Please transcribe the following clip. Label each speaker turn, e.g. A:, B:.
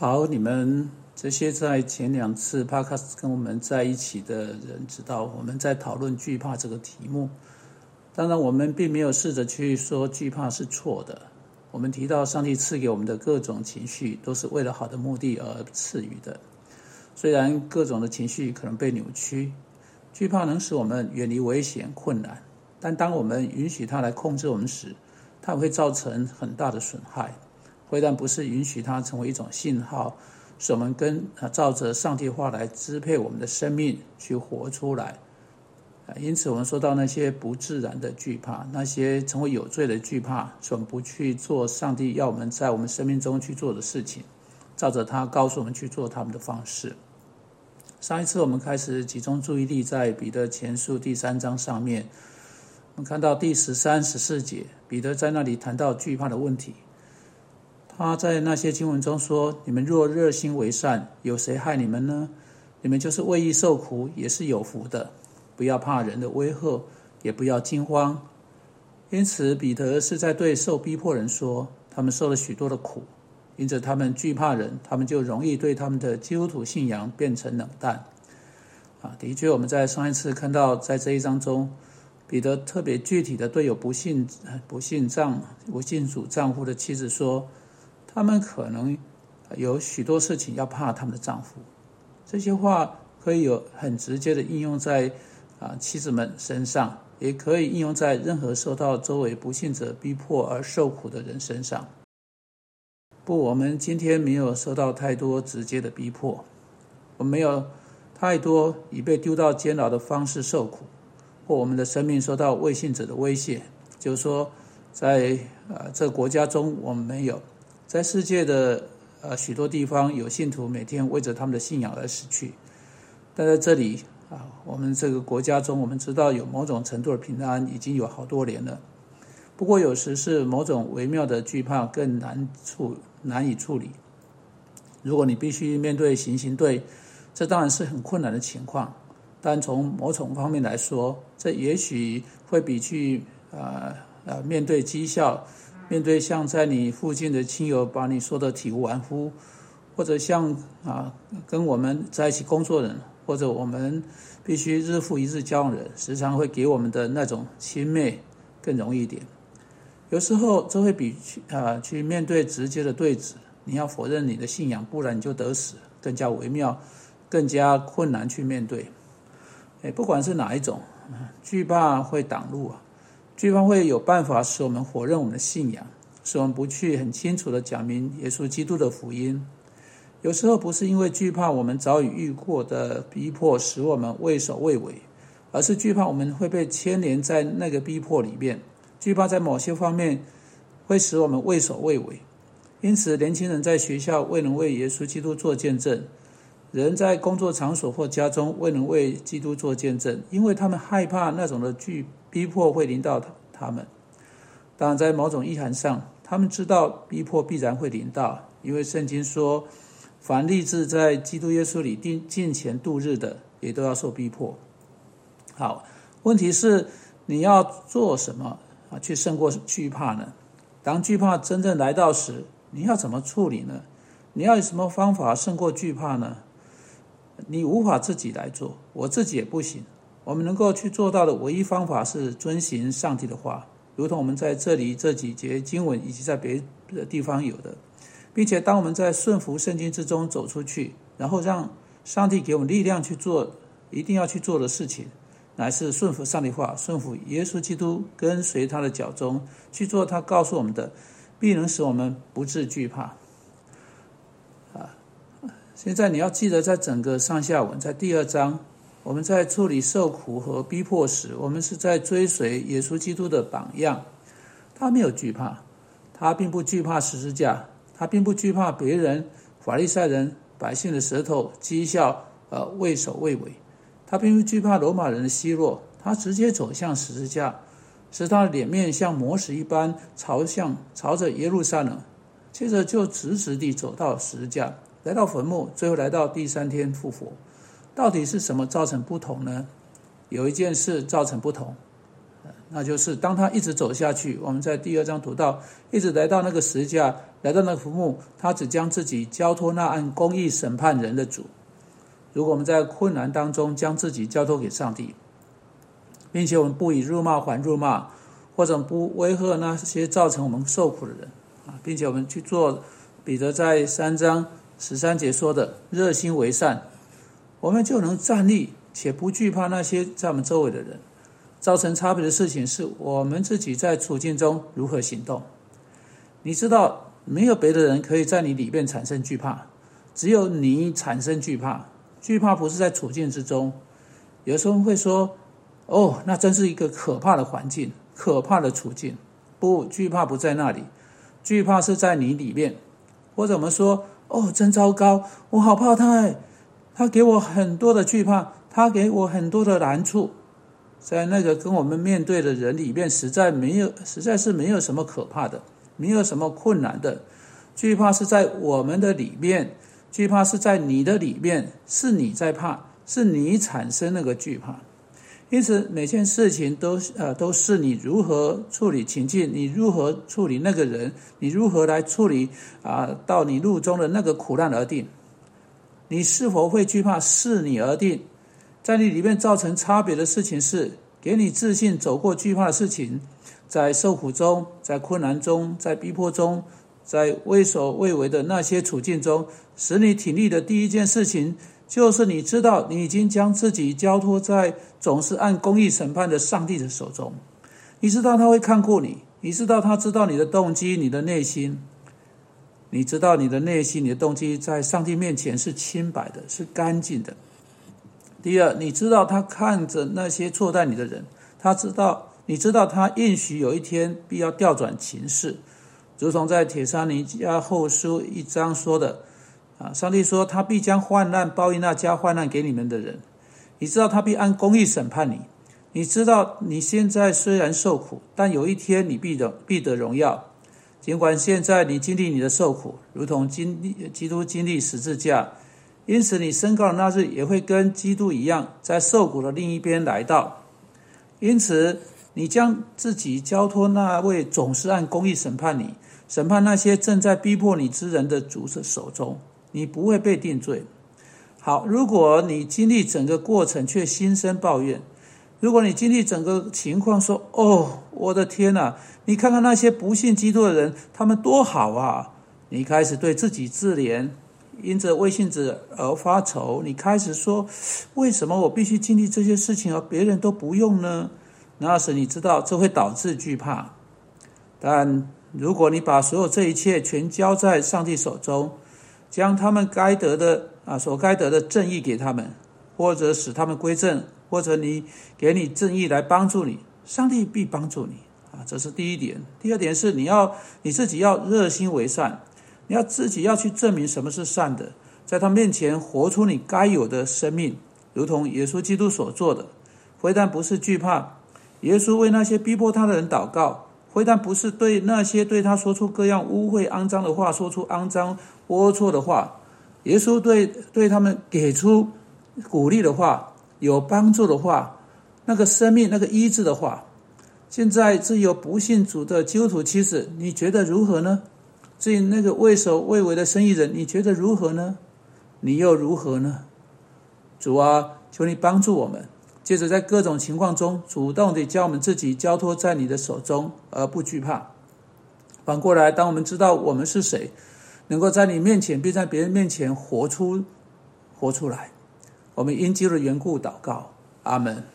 A: 好，你们这些在前两次 podcast 跟我们在一起的人知道，我们在讨论惧怕这个题目。当然，我们并没有试着去说惧怕是错的。我们提到上帝赐给我们的各种情绪，都是为了好的目的而赐予的。虽然各种的情绪可能被扭曲，惧怕能使我们远离危险困难，但当我们允许它来控制我们时，它会造成很大的损害。非但不是允许它成为一种信号，使我们跟啊照着上帝话来支配我们的生命去活出来啊。因此，我们说到那些不自然的惧怕，那些成为有罪的惧怕，使我们不去做上帝要我们在我们生命中去做的事情，照着他告诉我们去做他们的方式。上一次我们开始集中注意力在彼得前书第三章上面，我们看到第十三、十四节，彼得在那里谈到惧怕的问题。他在那些经文中说：“你们若热心为善，有谁害你们呢？你们就是为义受苦，也是有福的。不要怕人的威吓，也不要惊慌。”因此，彼得是在对受逼迫人说：“他们受了许多的苦，因着他们惧怕人，他们就容易对他们的基督徒信仰变成冷淡。”啊，的确，我们在上一次看到，在这一章中，彼得特别具体的对有不信、不信丈、不信主丈夫的妻子说。他们可能有许多事情要怕他们的丈夫，这些话可以有很直接的应用在啊妻子们身上，也可以应用在任何受到周围不幸者逼迫而受苦的人身上。不，我们今天没有受到太多直接的逼迫，我们没有太多以被丢到监牢的方式受苦，或我们的生命受到未信者的威胁。就是说，在啊这个国家中，我们没有。在世界的呃许多地方，有信徒每天为着他们的信仰而死去。但在这里啊，我们这个国家中，我们知道有某种程度的平安，已经有好多年了。不过有时是某种微妙的惧怕更难处难以处理。如果你必须面对行刑队，这当然是很困难的情况。但从某种方面来说，这也许会比去啊啊面对讥笑。面对像在你附近的亲友把你说的体无完肤，或者像啊跟我们在一起工作人，或者我们必须日复一日交往人，时常会给我们的那种亲妹更容易一点。有时候这会比去啊去面对直接的对峙，你要否认你的信仰，不然你就得死，更加微妙，更加困难去面对。哎，不管是哪一种，惧怕会挡路啊。惧怕会有办法使我们否认我们的信仰，使我们不去很清楚的讲明耶稣基督的福音。有时候不是因为惧怕我们早已遇过的逼迫使我们畏首畏尾，而是惧怕我们会被牵连在那个逼迫里面，惧怕在某些方面会使我们畏首畏尾。因此，年轻人在学校未能为耶稣基督做见证，人在工作场所或家中未能为基督做见证，因为他们害怕那种的惧。逼迫会临到他他们，当然在某种意涵上，他们知道逼迫必然会临到，因为圣经说，凡立志在基督耶稣里定进前度日的，也都要受逼迫。好，问题是你要做什么啊？去胜过惧怕呢？当惧怕真正来到时，你要怎么处理呢？你要有什么方法胜过惧怕呢？你无法自己来做，我自己也不行。我们能够去做到的唯一方法是遵循上帝的话，如同我们在这里这几节经文以及在别的地方有的，并且当我们在顺服圣经之中走出去，然后让上帝给我们力量去做一定要去做的事情，乃是顺服上帝话，顺服耶稣基督，跟随他的脚中去做他告诉我们的，必能使我们不致惧怕。啊，现在你要记得，在整个上下文，在第二章。我们在处理受苦和逼迫时，我们是在追随耶稣基督的榜样。他没有惧怕，他并不惧怕十字架，他并不惧怕别人、法利赛人、百姓的舌头讥笑，呃，畏首畏尾。他并不惧怕罗马人的奚落，他直接走向十字架，使他的脸面像磨石一般朝向朝着耶路撒冷，接着就直直地走到十字架，来到坟墓，最后来到第三天复活。到底是什么造成不同呢？有一件事造成不同，那就是当他一直走下去，我们在第二章读到，一直来到那个十字架，来到那个坟墓，他只将自己交托那按公义审判人的主。如果我们在困难当中将自己交托给上帝，并且我们不以辱骂还辱骂，或者不威吓那些造成我们受苦的人啊，并且我们去做彼得在三章十三节说的热心为善，我们就能站立且不惧怕那些在我们周围的人。造成差别的事情是我们自己在处境中如何行动。你知道，没有别的人可以在你里面产生惧怕，只有你产生惧怕。惧怕不是在处境之中。有时候会说：“哦，那真是一个可怕的环境，可怕的处境。”不，惧怕不在那里，惧怕是在你里面。或者我们说：“哦，真糟糕，我好怕他，他给我很多的惧怕，他给我很多的难处。”在那个跟我们面对的人里面，实在没有，实在是没有什么可怕的，没有什么困难的。惧怕是在我们的里面，惧怕是在你的里面，是你在怕，是你产生那个惧怕。因此，每件事情都呃都是你如何处理情境，你如何处理那个人，你如何来处理啊，到你路中的那个苦难而定。你是否会惧怕，视你而定。在你里面造成差别的事情是，给你自信走过惧怕的事情，在受苦中，在困难中，在逼迫中，在畏首畏尾的那些处境中，使你挺立的第一件事情，就是你知道你已经将自己交托在总是按公义审判的上帝的手中，你知道他会看顾你，你知道他知道你的动机，你的内心，你知道你的内心，你的动机在上帝面前是清白的，是干净的。第二，你知道他看着那些错待你的人，他知道，你知道他应许有一天必要调转情势，如同在铁沙尼加后书一章说的，啊，上帝说他必将患难报应那加患难给你们的人，你知道他必按公义审判你，你知道你现在虽然受苦，但有一天你必得必得荣耀，尽管现在你经历你的受苦，如同经历基督经历十字架。因此，你升高的那日也会跟基督一样，在受苦的另一边来到。因此，你将自己交托那位总是按公义审判你、审判那些正在逼迫你之人的主的手中，你不会被定罪。好，如果你经历整个过程却心生抱怨，如果你经历整个情况说：“哦，我的天哪！你看看那些不信基督的人，他们多好啊！”你开始对自己自怜。因着微信子而发愁，你开始说：“为什么我必须经历这些事情，而别人都不用呢？”那时你知道这会导致惧怕。但如果你把所有这一切全交在上帝手中，将他们该得的啊所该得的正义给他们，或者使他们归正，或者你给你正义来帮助你，上帝必帮助你啊！这是第一点。第二点是你要你自己要热心为善。你要自己要去证明什么是善的，在他面前活出你该有的生命，如同耶稣基督所做的。非但不是惧怕，耶稣为那些逼迫他的人祷告；非但不是对那些对他说出各样污秽肮脏的话，说出肮脏龌龊的话，耶稣对对他们给出鼓励的话，有帮助的话，那个生命那个医治的话。现在只有不信主的基督徒妻子，你觉得如何呢？至于那个畏首畏尾的生意人，你觉得如何呢？你又如何呢？主啊，求你帮助我们，接着在各种情况中主动地将我们自己交托在你的手中，而不惧怕。反过来，当我们知道我们是谁，能够在你面前，并在别人面前活出、活出来。我们因基督的缘故祷告，阿门。